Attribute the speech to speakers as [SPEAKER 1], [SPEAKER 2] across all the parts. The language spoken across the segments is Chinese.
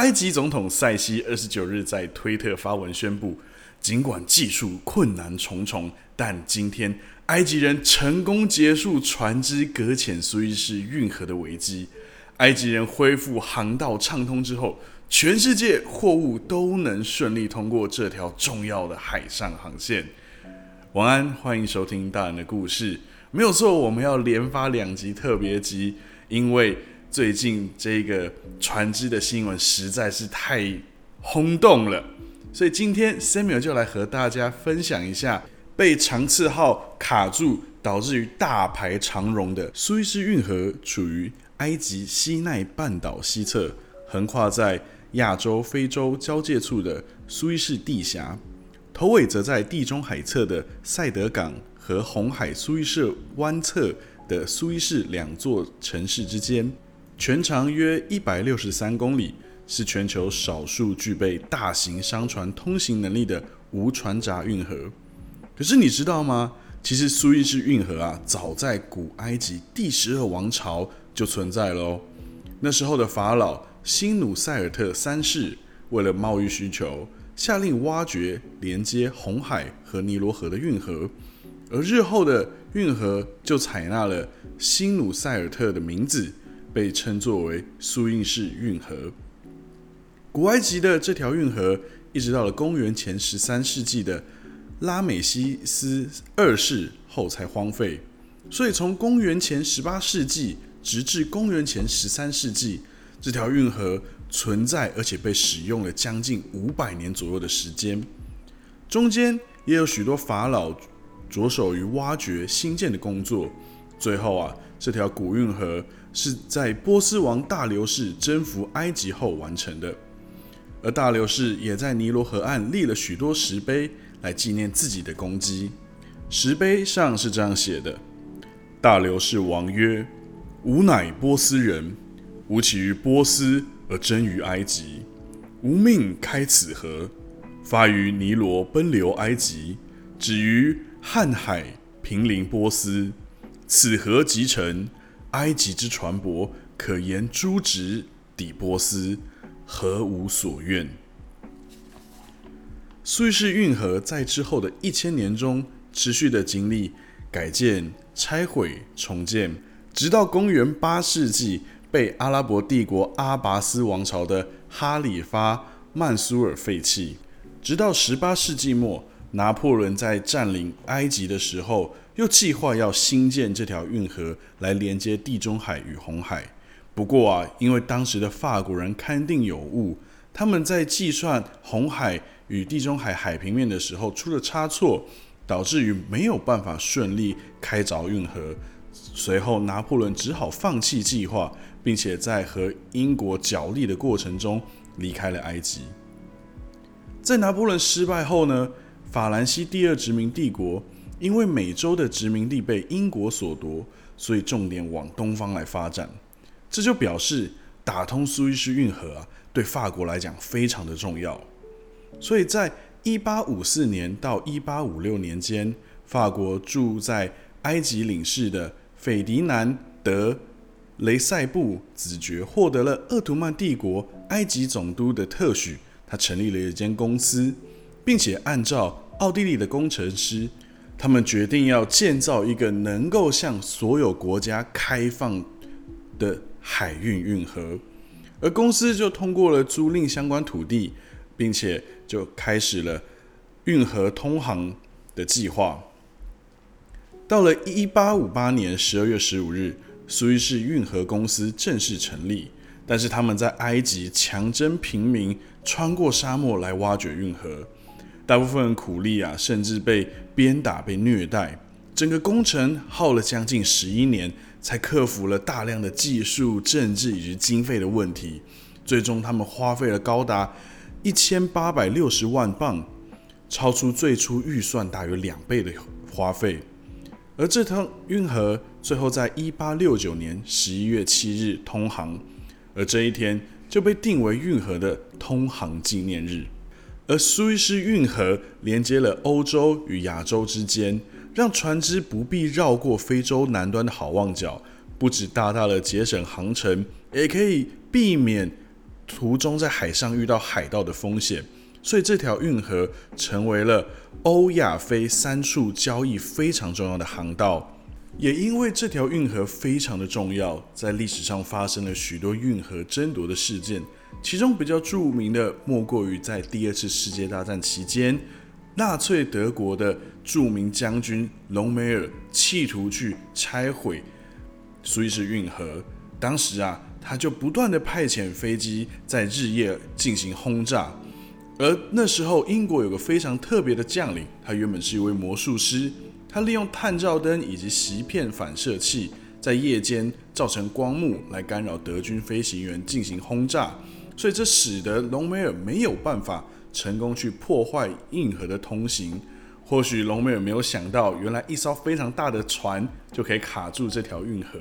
[SPEAKER 1] 埃及总统塞西二十九日在推特发文宣布，尽管技术困难重重，但今天埃及人成功结束船只搁浅苏伊士运河的危机。埃及人恢复航道畅通之后，全世界货物都能顺利通过这条重要的海上航线。晚安，欢迎收听大人的故事。没有错，我们要连发两集特别集，因为最近这个船只的新闻实在是太轰动了，所以今天 Samuel 就来和大家分享一下被长次号卡住，导致于大排长龙的苏伊士运河处于。埃及西奈半岛西侧，横跨在亚洲、非洲交界处的苏伊士地峡，头尾则在地中海侧的塞德港和红海苏伊士湾侧的苏伊士两座城市之间，全长约一百六十三公里，是全球少数具备大型商船通行能力的无船闸运河。可是你知道吗？其实苏伊士运河啊，早在古埃及第十二王朝。就存在了哦。那时候的法老辛努塞尔特三世为了贸易需求，下令挖掘连接红海和尼罗河的运河，而日后的运河就采纳了辛努塞尔特的名字，被称作为苏印士运河。古埃及的这条运河，一直到了公元前十三世纪的拉美西斯二世后才荒废。所以从公元前十八世纪。直至公元前十三世纪，这条运河存在，而且被使用了将近五百年左右的时间。中间也有许多法老着手于挖掘新建的工作。最后啊，这条古运河是在波斯王大流士征服埃及后完成的。而大流士也在尼罗河岸立了许多石碑来纪念自己的功绩。石碑上是这样写的：“大流士王曰。”吾乃波斯人，吾起于波斯而征于埃及。吾命开此河，发于尼罗奔流埃及，止于瀚海平临波斯。此河即成，埃及之船舶可沿诸直抵波斯，何无所愿？苏伊士运河在之后的一千年中，持续的经历改建、拆毁、重建。直到公元八世纪，被阿拉伯帝国阿拔斯王朝的哈里发曼苏尔废弃。直到十八世纪末，拿破仑在占领埃及的时候，又计划要新建这条运河来连接地中海与红海。不过啊，因为当时的法国人勘定有误，他们在计算红海与地中海海平面的时候出了差错，导致于没有办法顺利开凿运河。随后，拿破仑只好放弃计划，并且在和英国角力的过程中离开了埃及。在拿破仑失败后呢，法兰西第二殖民帝国因为美洲的殖民地被英国所夺，所以重点往东方来发展。这就表示打通苏伊士运河啊，对法国来讲非常的重要。所以在一八五四年到一八五六年间，法国住在埃及领事的。斐迪南德雷塞布子爵获得了鄂图曼帝国埃及总督的特许，他成立了一间公司，并且按照奥地利的工程师，他们决定要建造一个能够向所有国家开放的海运运河，而公司就通过了租赁相关土地，并且就开始了运河通航的计划。到了一八五八年十二月十五日，苏伊士运河公司正式成立。但是他们在埃及强征平民，穿过沙漠来挖掘运河，大部分苦力啊，甚至被鞭打、被虐待。整个工程耗了将近十一年，才克服了大量的技术、政治以及经费的问题。最终，他们花费了高达一千八百六十万镑，超出最初预算大约两倍的花费。而这趟运河最后在一八六九年十一月七日通航，而这一天就被定为运河的通航纪念日。而苏伊士运河连接了欧洲与亚洲之间，让船只不必绕过非洲南端的好望角，不止大大的节省航程，也可以避免途中在海上遇到海盗的风险，所以这条运河成为了欧亚非三处交易非常重要的航道。也因为这条运河非常的重要，在历史上发生了许多运河争夺的事件，其中比较著名的莫过于在第二次世界大战期间，纳粹德国的著名将军隆美尔企图去拆毁苏伊士运河，当时啊，他就不断的派遣飞机在日夜进行轰炸，而那时候英国有个非常特别的将领，他原本是一位魔术师。他利用探照灯以及鳍片反射器，在夜间造成光幕来干扰德军飞行员进行轰炸，所以这使得隆美尔没有办法成功去破坏运河的通行。或许隆美尔没有想到，原来一艘非常大的船就可以卡住这条运河。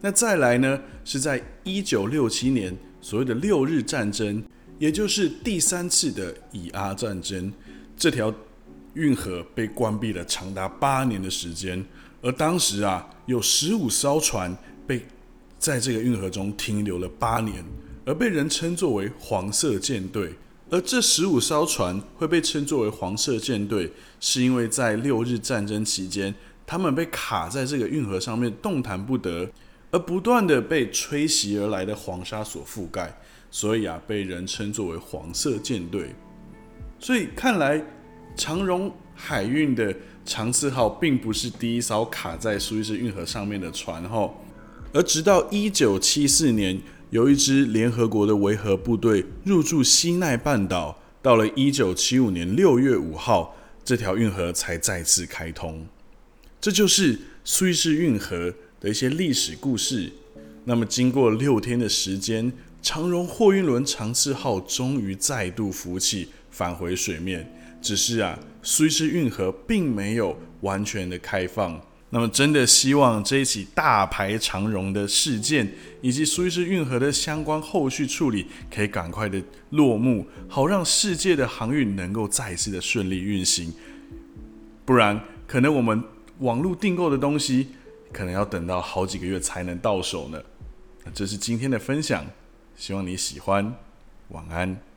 [SPEAKER 1] 那再来呢？是在一九六七年所谓的六日战争，也就是第三次的以阿战争，这条。运河被关闭了长达八年的时间，而当时啊，有十五艘船被在这个运河中停留了八年，而被人称作为黄色舰队。而这十五艘船会被称作为黄色舰队，是因为在六日战争期间，他们被卡在这个运河上面动弹不得，而不断的被吹袭而来的黄沙所覆盖，所以啊，被人称作为黄色舰队。所以看来。长荣海运的长次号并不是第一艘卡在苏伊士运河上面的船哈，而直到一九七四年，有一支联合国的维和部队入驻西奈半岛，到了一九七五年六月五号，这条运河才再次开通。这就是苏伊士运河的一些历史故事。那么，经过六天的时间，长荣货运轮长次号终于再度浮起，返回水面。只是啊，苏伊士运河并没有完全的开放。那么，真的希望这一起大排长荣的事件，以及苏伊士运河的相关后续处理，可以赶快的落幕，好让世界的航运能够再次的顺利运行。不然，可能我们网络订购的东西，可能要等到好几个月才能到手呢。这是今天的分享，希望你喜欢。晚安。